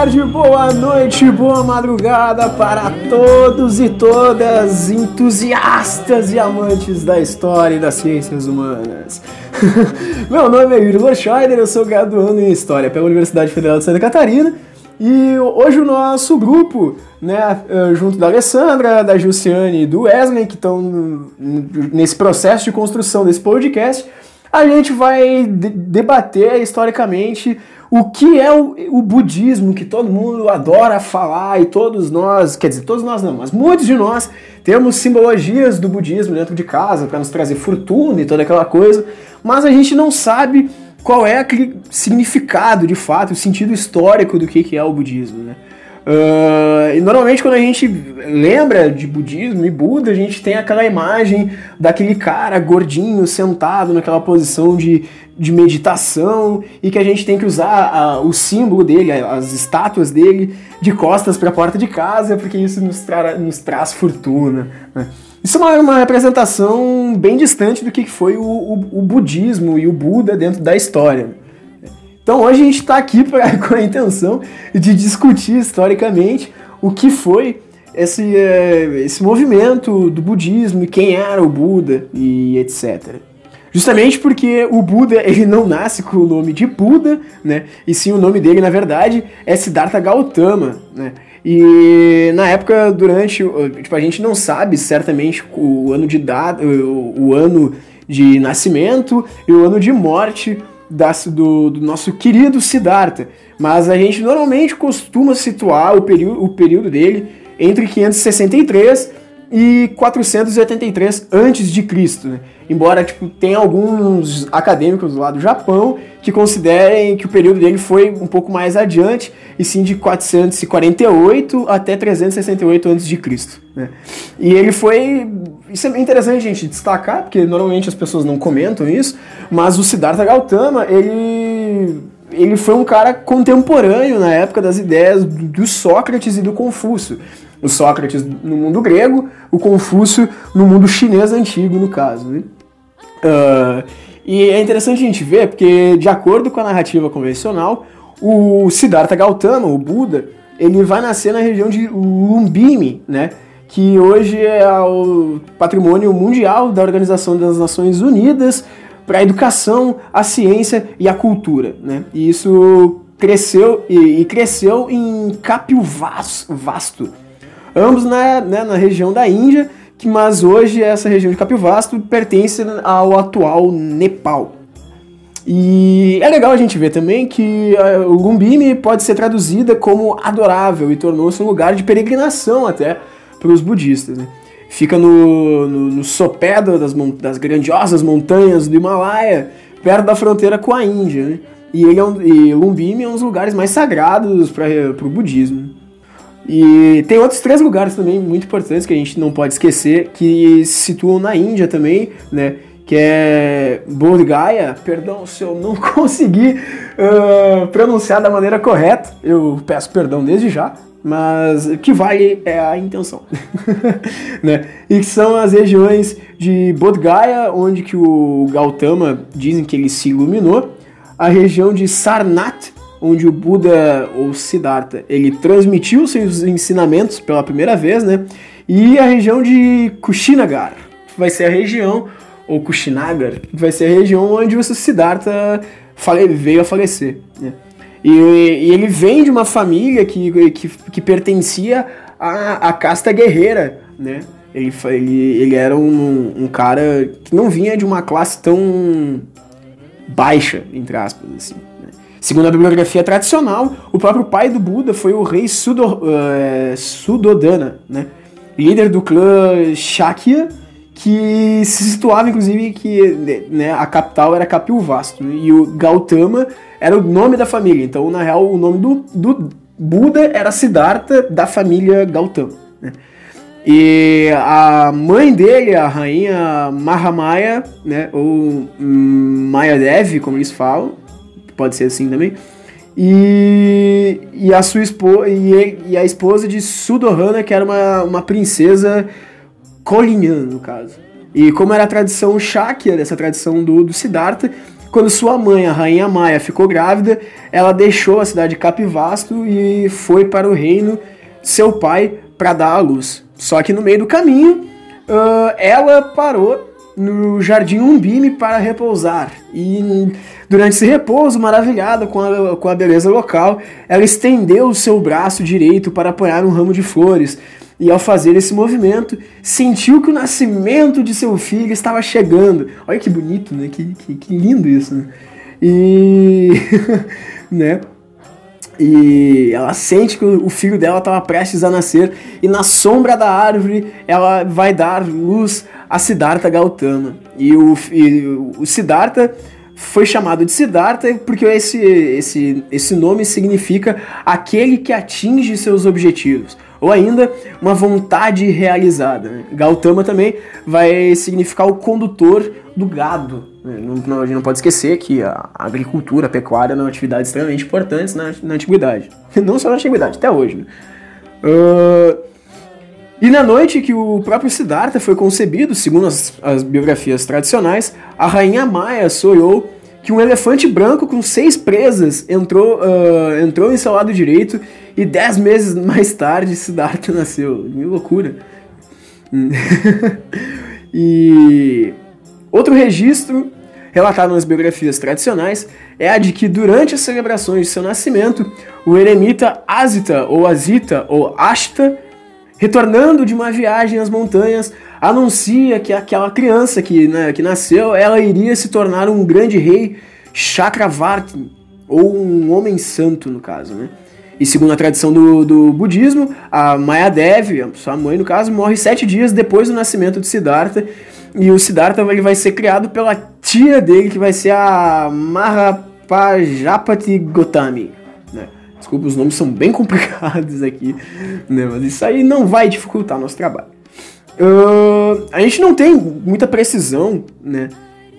Boa tarde, boa noite, boa madrugada para todos e todas entusiastas e amantes da história e das ciências humanas. Meu nome é Yuri Loscheider, eu sou graduando em História pela Universidade Federal de Santa Catarina e hoje o nosso grupo, né, eh, junto da Alessandra, da Jussiane e do Wesley, que estão nesse processo de construção desse podcast, a gente vai debater historicamente o que é o, o, budismo que todo mundo adora falar e todos nós, quer dizer, todos nós não, mas muitos de nós temos simbologias do budismo dentro de casa para nos trazer fortuna e toda aquela coisa, mas a gente não sabe qual é aquele significado de fato, o sentido histórico do que, que é o budismo, né? Uh, e normalmente quando a gente lembra de budismo e Buda, a gente tem aquela imagem daquele cara gordinho sentado naquela posição de, de meditação e que a gente tem que usar a, o símbolo dele, as estátuas dele, de costas para a porta de casa, porque isso nos, tra nos traz fortuna. Né? Isso é uma, uma, representação bem distante do que foi o, o, o budismo e o Buda dentro da história. Então hoje a gente está aqui pra, com a intenção de discutir historicamente o que foi esse, é, esse movimento do budismo e quem era o Buda e etc. Justamente porque o Buda ele não nasce com o nome de Buda, né? E sim o nome dele, na verdade, é Siddhartha Gautama, né? E na época, durante. Tipo, a gente não sabe certamente o ano de data, o, o ano de nascimento e o ano de morte das, do, do, nosso querido Siddhartha. Mas a gente normalmente costuma situar o período, o período dele entre 563 e 483 antes de Cristo, né? Embora tipo tenha alguns acadêmicos lá do Japão que considerem que o período dele foi um pouco mais adiante, e sim de 448 até 368 antes de Cristo, né? E ele foi isso é interessante gente destacar, porque normalmente as pessoas não comentam isso, mas o Siddhartha Gautama, ele ele foi um cara contemporâneo na época das ideias do Sócrates e do Confúcio o Sócrates no mundo grego, o Confúcio no mundo chinês antigo, no caso. Uh, e é interessante a gente ver, porque de acordo com a narrativa convencional, o Siddhartha Gautama, o Buda, ele vai nascer na região de Lumbini, né? que hoje é o patrimônio mundial da Organização das Nações Unidas para a educação, a ciência e a cultura. Né? E isso cresceu e cresceu em Capio Vasto, ambos na, né, na região da Índia, que, mas hoje essa região de Capivasto pertence ao atual Nepal. E é legal a gente ver também que uh, o Lumbini pode ser traduzida como adorável e tornou-se um lugar de peregrinação até para os budistas. Né? Fica no, no, no sopé das, das grandiosas montanhas do Himalaia, perto da fronteira com a Índia. Né? E, ele é um, e Lumbini é um dos lugares mais sagrados para o budismo. E tem outros três lugares também muito importantes que a gente não pode esquecer, que se situam na Índia também, né? Que é Bodh Gaya, perdão se eu não conseguir uh, pronunciar da maneira correta, eu peço perdão desde já, mas o que vale é a intenção, né? E que são as regiões de Bodh Gaya, onde que o Gautama dizem que ele se iluminou, a região de Sarnath, onde o Buda, ou Siddhartha, ele transmitiu seus ensinamentos pela primeira vez, né? E a região de Kushinagar, vai ser a região, ou Kushinagar, vai ser a região onde o Siddhartha veio a falecer, né? E, e, ele vem de uma família que, que, que pertencia à, à casta guerreira, né? Ele, ele, ele era um, um cara que não vinha de uma classe tão baixa, entre aspas, assim. Segundo a bibliografia tradicional, o próprio pai do Buda foi o rei Sudo, uh, Sudodana, né? líder do clã Shakya, que se situava inclusive que né, a capital era Kapilvastu né? e o Gautama era o nome da família. Então, na real, o nome do, do Buda era Siddhartha da família Gautama. Né? E a mãe dele, a rainha Mahamaya, né, ou Mayadevi, como eles falam, pode ser assim também. E, e a sua esposa e, e, a esposa de Sudohana, que era uma, uma princesa colinhã, no caso. E como era a tradição Shakya, dessa tradição do, do Siddhartha, quando sua mãe, a rainha Maia, ficou grávida, ela deixou a cidade de Capivasto e foi para o reino seu pai para dar à luz. Só que no meio do caminho, uh, ela parou no Jardim Umbime para repousar. E durante esse repouso, maravilhada com a, com a beleza local, ela estendeu o seu braço direito para apoiar um ramo de flores. E ao fazer esse movimento, sentiu que o nascimento de seu filho estava chegando. Olha que bonito, né? Que, que, que lindo isso, né? E. né? E ela sente que o filho dela estava prestes a nascer, e na sombra da árvore ela vai dar luz a Siddhartha Gautama. E o, e o Siddhartha foi chamado de Siddhartha porque esse, esse, esse nome significa aquele que atinge seus objetivos ou ainda uma vontade realizada. Gautama também vai significar o condutor do gado. Né? Não, não, a gente não pode esquecer que a agricultura, a pecuária são atividades extremamente importantes na, na antiguidade. Não só na antiguidade, até hoje. Né? Uh, e na noite que o próprio Siddhartha foi concebido, segundo as, as biografias tradicionais, a rainha Maia sonhou que um elefante branco com seis presas entrou, uh, entrou em seu lado direito e dez meses mais tarde, Siddhartha nasceu. Que loucura. e outro registro relatado nas biografias tradicionais é a de que durante as celebrações de seu nascimento, o eremita Asita ou Asita ou Ashta, retornando de uma viagem às montanhas, anuncia que aquela criança que, né, que nasceu, ela iria se tornar um grande rei Chakravarti, ou um homem santo no caso, né? E segundo a tradição do, do budismo, a Mayadevi, sua mãe no caso, morre sete dias depois do nascimento de Siddhartha. E o Siddhartha ele vai ser criado pela tia dele, que vai ser a Mahapajapati Gotami. Né? Desculpa, os nomes são bem complicados aqui, né? mas isso aí não vai dificultar nosso trabalho. Uh, a gente não tem muita precisão, né?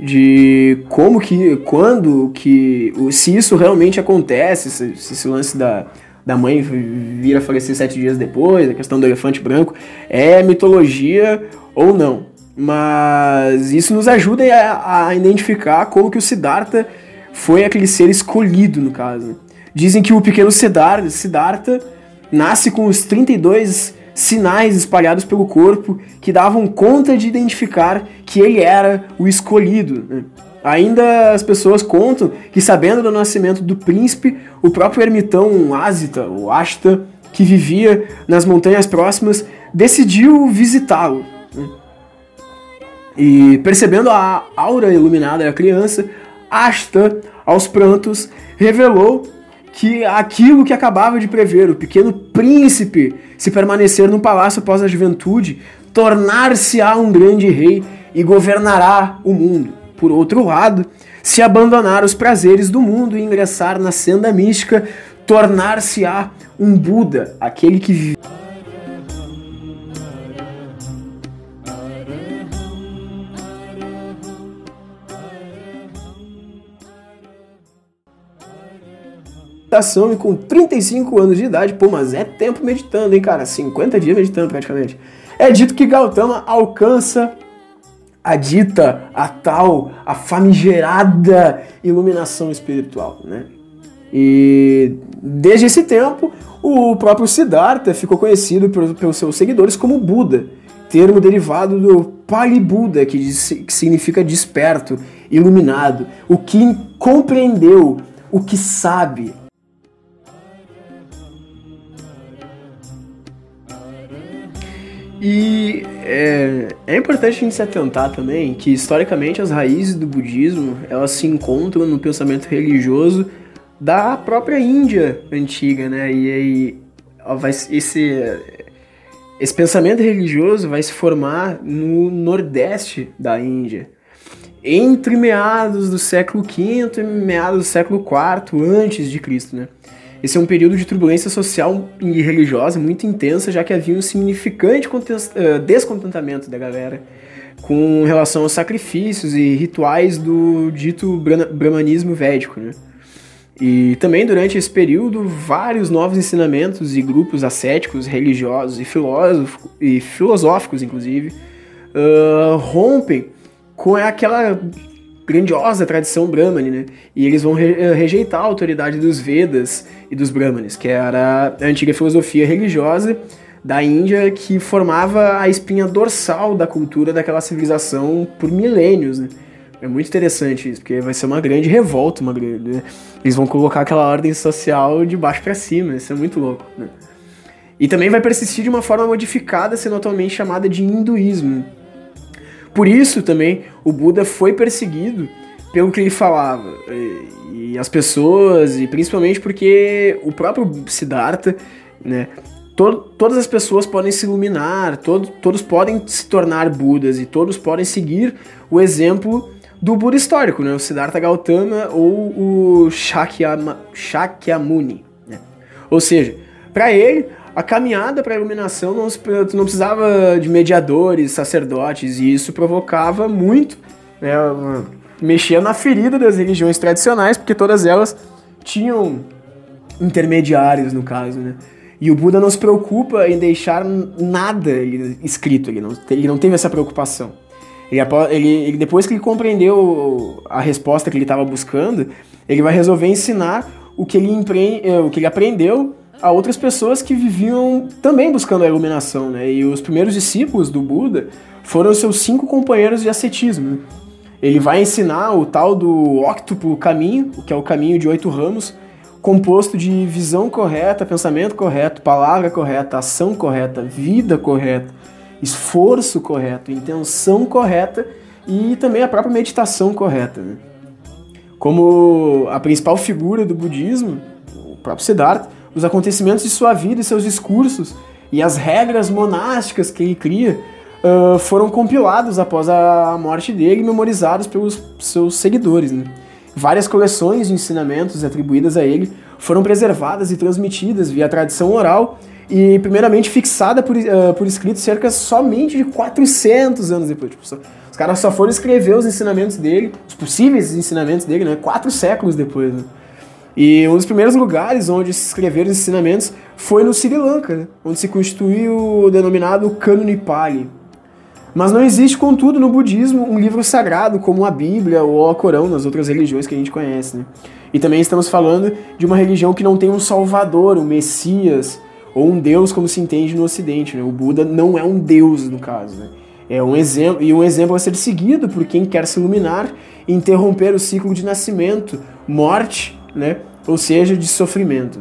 de como que, quando que, se isso realmente acontece, se, se esse lance da, da mãe vir a falecer sete dias depois, a questão do elefante branco, é mitologia ou não. Mas isso nos ajuda a, a identificar como que o Siddhartha foi aquele ser escolhido, no caso. Dizem que o pequeno Siddhartha, nasce com os 32 sinais espalhados pelo corpo que davam conta de identificar que ele era o escolhido. Né? Ainda as pessoas contam que, sabendo do nascimento do príncipe, o próprio ermitão Asita, ou Ashta, que vivia nas montanhas próximas, decidiu visitá-lo. E percebendo a aura iluminada da criança, Ashta, aos prantos, revelou que aquilo que acabava de prever, o pequeno príncipe, se permanecer no palácio após a juventude, tornar-se-á um grande rei e governará o mundo. Por outro lado, se abandonar os prazeres do mundo e ingressar na senda mística, tornar-se-á um Buda, aquele que vive. Meditação e com 35 anos de idade, pô, mas é tempo meditando, hein, cara? 50 dias meditando praticamente. É dito que Gautama alcança a dita, a tal, a famigerada iluminação espiritual, né? E desde esse tempo, o próprio Siddhartha ficou conhecido pelos seus seguidores como Buda, termo derivado do Pali Buda, que, que significa desperto, iluminado, o que compreendeu, o que sabe, E é, é, importante a gente se atentar também que historicamente as raízes do budismo elas se encontram no pensamento religioso da própria Índia antiga, né? E aí vai, esse, esse pensamento religioso vai se formar no nordeste da Índia, entre meados do século V e meados do século IV antes de Cristo, né? Esse é um período de turbulência social e religiosa muito intensa, já que havia um significante eh, descontentamento da galera com relação aos sacrifícios e rituais do dito brahmanismo védico, né? E também durante esse período, vários novos ensinamentos e grupos ascéticos, religiosos e, e filosóficos, inclusive, uh, rompem com aquela grandiosa tradição brahmane, né? E eles vão eh, rejeitar a autoridade dos Vedas e dos Brahmanes, que era a antiga filosofia religiosa da Índia que formava a espinha dorsal da cultura daquela civilização por milênios, né? É muito interessante isso, porque vai ser uma grande revolta, uma grande, né? Eles vão colocar aquela ordem social de baixo para cima, isso é muito louco, né? E também vai persistir de uma forma modificada, sendo atualmente chamada de hinduísmo. Por isso também o Buda foi perseguido pelo que ele falava. E, as pessoas, e principalmente porque o próprio Siddhartha, né? todas as pessoas podem se iluminar, todo, todos podem se tornar Budas e todos podem seguir o exemplo do Buda histórico, né? O Siddhartha Gautama ou o Shakyama, Shakyamuni. Né? Ou seja, para ele, a caminhada para a iluminação não, não precisava de mediadores, sacerdotes, e isso provocava muito, né, mexia na ferida das religiões tradicionais, porque todas elas tinham intermediários, no caso, né? E o Buda não se preocupa em deixar nada escrito, ele não, ele não teve essa preocupação. Ele, ele, depois que ele compreendeu a resposta que ele estava buscando, ele vai resolver ensinar o que ele, empre, eh, o que ele aprendeu a outras pessoas que viviam também buscando a iluminação, né? E os primeiros discípulos do Buda foram seus cinco companheiros de ascetismo. Ele vai ensinar o tal do octuplo caminho, que é o caminho de oito ramos, composto de visão correta, pensamento correto, palavra correta, ação correta, vida correta, esforço correto, intenção correta e também a própria meditação correta. Né? Como a principal figura do budismo, o próprio Siddhartha, os acontecimentos de sua vida e seus discursos e as regras monásticas que ele cria uh, foram compilados após a morte dele e memorizados pelos seus seguidores. Né? Várias coleções de ensinamentos atribuídas a ele foram preservadas e transmitidas via tradição oral e primeiramente fixada por, uh, por escrito cerca somente de 400 anos depois. Tipo, só, os caras só foram escrever os ensinamentos dele, os possíveis ensinamentos dele, né, quatro séculos depois. Né? E um dos primeiros lugares onde se escreveram os ensinamentos foi no Sri Lanka, né, onde se constituiu o denominado Cânone Pali, mas não existe, contudo, no budismo um livro sagrado como a Bíblia ou o Corão nas outras religiões que a gente conhece. Né? E também estamos falando de uma religião que não tem um salvador, um messias ou um deus como se entende no ocidente. Né? O Buda não é um deus, no caso. Né? É um exemplo e um exemplo a ser seguido por quem quer se iluminar e interromper o ciclo de nascimento, morte, né? ou seja, de sofrimento.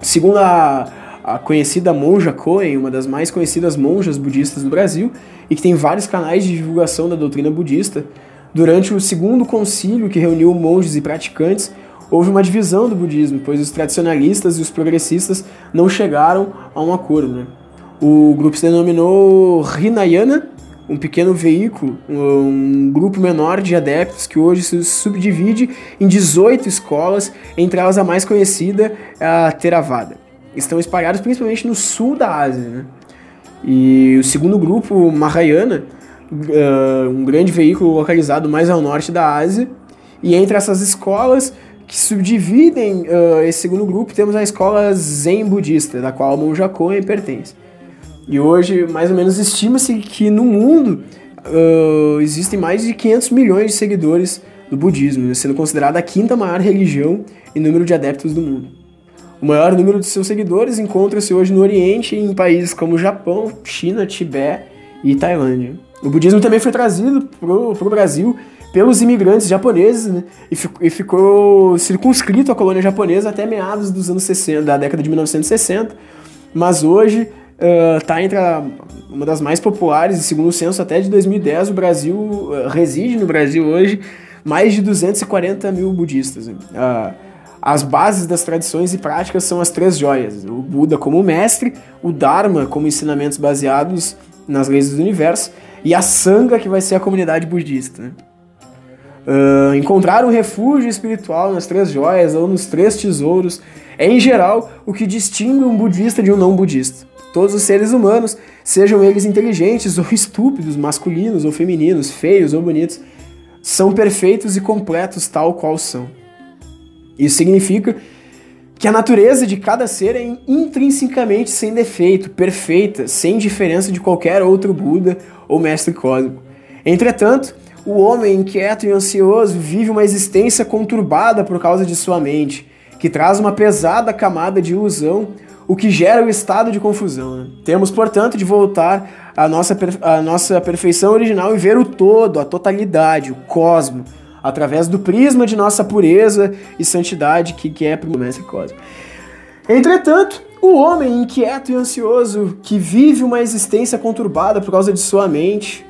Segundo a a conhecida monja Koen, uma das mais conhecidas monjas budistas do Brasil, e que tem vários canais de divulgação da doutrina budista. Durante o segundo concílio que reuniu monges e praticantes, houve uma divisão do budismo, pois os tradicionalistas e os progressistas não chegaram a um acordo. Né? O grupo se denominou Hinayana, um pequeno veículo, um grupo menor de adeptos que hoje se subdivide em 18 escolas, entre elas a mais conhecida, a Theravada estão espalhados principalmente no sul da Ásia. Né? E o segundo grupo, Mahayana, uh, um grande veículo localizado mais ao norte da Ásia. E entre essas escolas que subdividem uh, esse segundo grupo, temos a escola Zen budista, da qual Monja Koen pertence. E hoje, mais ou menos, estima-se que no mundo uh, existem mais de 500 milhões de seguidores do budismo, sendo considerada a quinta maior religião em número de adeptos do mundo. O maior número de seus seguidores encontra-se hoje no Oriente, em países como Japão, China, Tibete e Tailândia. O budismo também foi trazido para o Brasil pelos imigrantes japoneses né, e, e, ficou circunscrito à colônia japonesa até meados dos anos 60, da década de 1960, mas hoje uh, entre a, uma das mais populares, e segundo o censo até de 2010, o Brasil uh, reside no Brasil hoje mais de 240 mil budistas. Uh, as bases das tradições e práticas são as três joias: o Buda como mestre, o Dharma como ensinamentos baseados nas leis do universo e a Sangha que vai ser a comunidade budista. Uh, encontrar um refúgio espiritual nas três joias ou nos três tesouros é, em geral, o que distingue um budista de um não budista. Todos os seres humanos, sejam eles inteligentes ou estúpidos, masculinos ou femininos, feios ou bonitos, são perfeitos e completos tal qual são. Isso significa que a natureza de cada ser é intrinsecamente sem defeito, perfeita, sem diferença de qualquer outro Buda ou mestre cósmico. Entretanto, o homem inquieto e ansioso vive uma existência conturbada por causa de sua mente, que traz uma pesada camada de ilusão, o que gera o estado de confusão. Né? Temos, portanto, de voltar à nossa, à nossa perfeição original e ver o todo, a totalidade, o cosmo, através do prisma de nossa pureza e santidade, que, que é a cosmo. Entretanto, o homem inquieto e ansioso, que vive uma existência conturbada por causa de sua mente,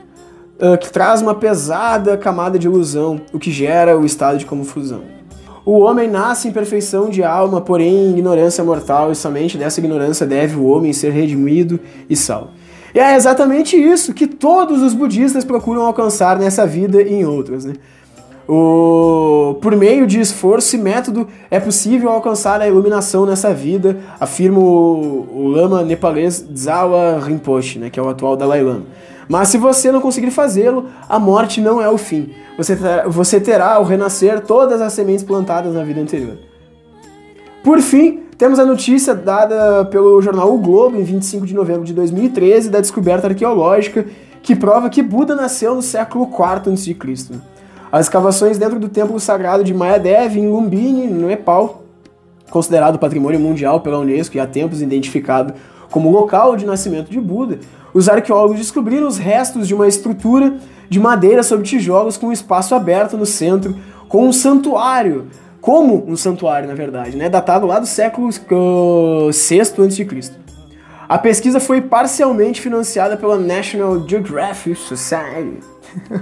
uh, que traz uma pesada camada de ilusão, o que gera o estado de confusão. O homem nasce em perfeição de alma, porém em ignorância mortal, e somente dessa ignorância deve o homem ser redimido e salvo. E é exatamente isso que todos os budistas procuram alcançar nessa vida e em outras. Né? O, por meio de esforço e método é possível alcançar a iluminação nessa vida, afirma o, o lama nepalês Zawa Rinpoche, né, que é o atual Dalai Lama. Mas se você não conseguir fazê-lo, a morte não é o fim. Você terá, você terá ao renascer todas as sementes plantadas na vida anterior. Por fim, temos a notícia dada pelo jornal O Globo em 25 de novembro de 2013 da descoberta arqueológica que prova que Buda nasceu no século IV a.C. As escavações dentro do templo sagrado de Mayadev, em Lumbini, no Nepal, considerado patrimônio mundial pela Unesco e há tempos identificado como local de nascimento de Buda, os arqueólogos descobriram os restos de uma estrutura de madeira sobre tijolos com um espaço aberto no centro, com um santuário, como um santuário, na verdade, né, datado lá do século VI a.C. A pesquisa foi parcialmente financiada pela National Geographic Society.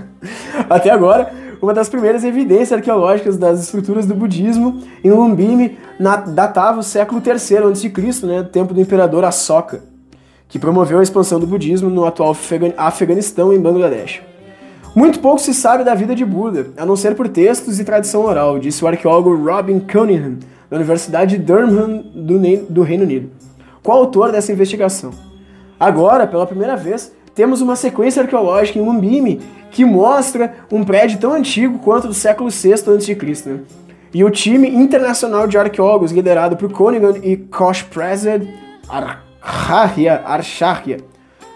Até agora, uma das primeiras evidências arqueológicas das estruturas do budismo em Lumbini datava o século III a.C., né, tempo do imperador Ashoka que promoveu a expansão do budismo no atual Afeganistão e Bangladesh. Muito pouco se sabe da vida de Buda, a não ser por textos e tradição oral, disse o arqueólogo Robin Cunningham, da Universidade de Durham, do, Reino Unido, coautor dessa investigação. Agora, pela primeira vez, temos uma sequência arqueológica em Lumbini que mostra um prédio tão antigo quanto do século VI a.C. Né? E o time internacional de arqueólogos, liderado por Cunningham e Kosh Prezed, Arya, Archarya,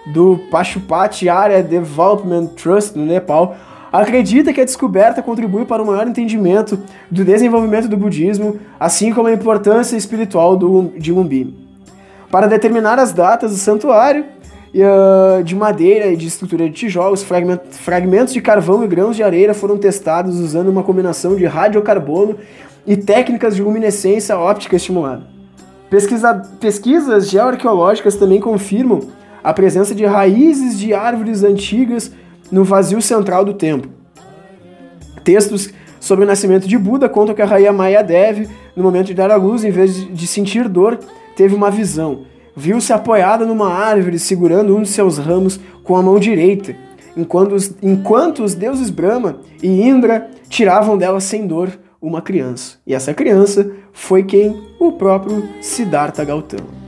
do Pashupati Area Development Trust no Nepal, acredita que a descoberta contribui para o maior entendimento do desenvolvimento do budismo, assim como a importância espiritual do, de Lumbini. Para determinar as datas do santuário, uh, de madeira e de estrutura de tijolos, fragmentos de carvão e grãos de areia foram testados usando uma combinação de radiocarbono e técnicas de luminescência óptica estimulada. Pesquisa, pesquisas geoarqueológicas também confirmam a presença de raízes de árvores antigas no vazio central do templo. Textos sobre o nascimento de Buda contam que a rainha Maya Devi, no momento de dar à luz, em vez de sentir dor, teve uma visão. Viu-se apoiada numa árvore, segurando um de seus ramos com a mão direita, enquanto os, enquanto os deuses Brahma e Indra tiravam dela sem dor uma criança. E essa criança foi quem? O próprio Siddhartha Gautama.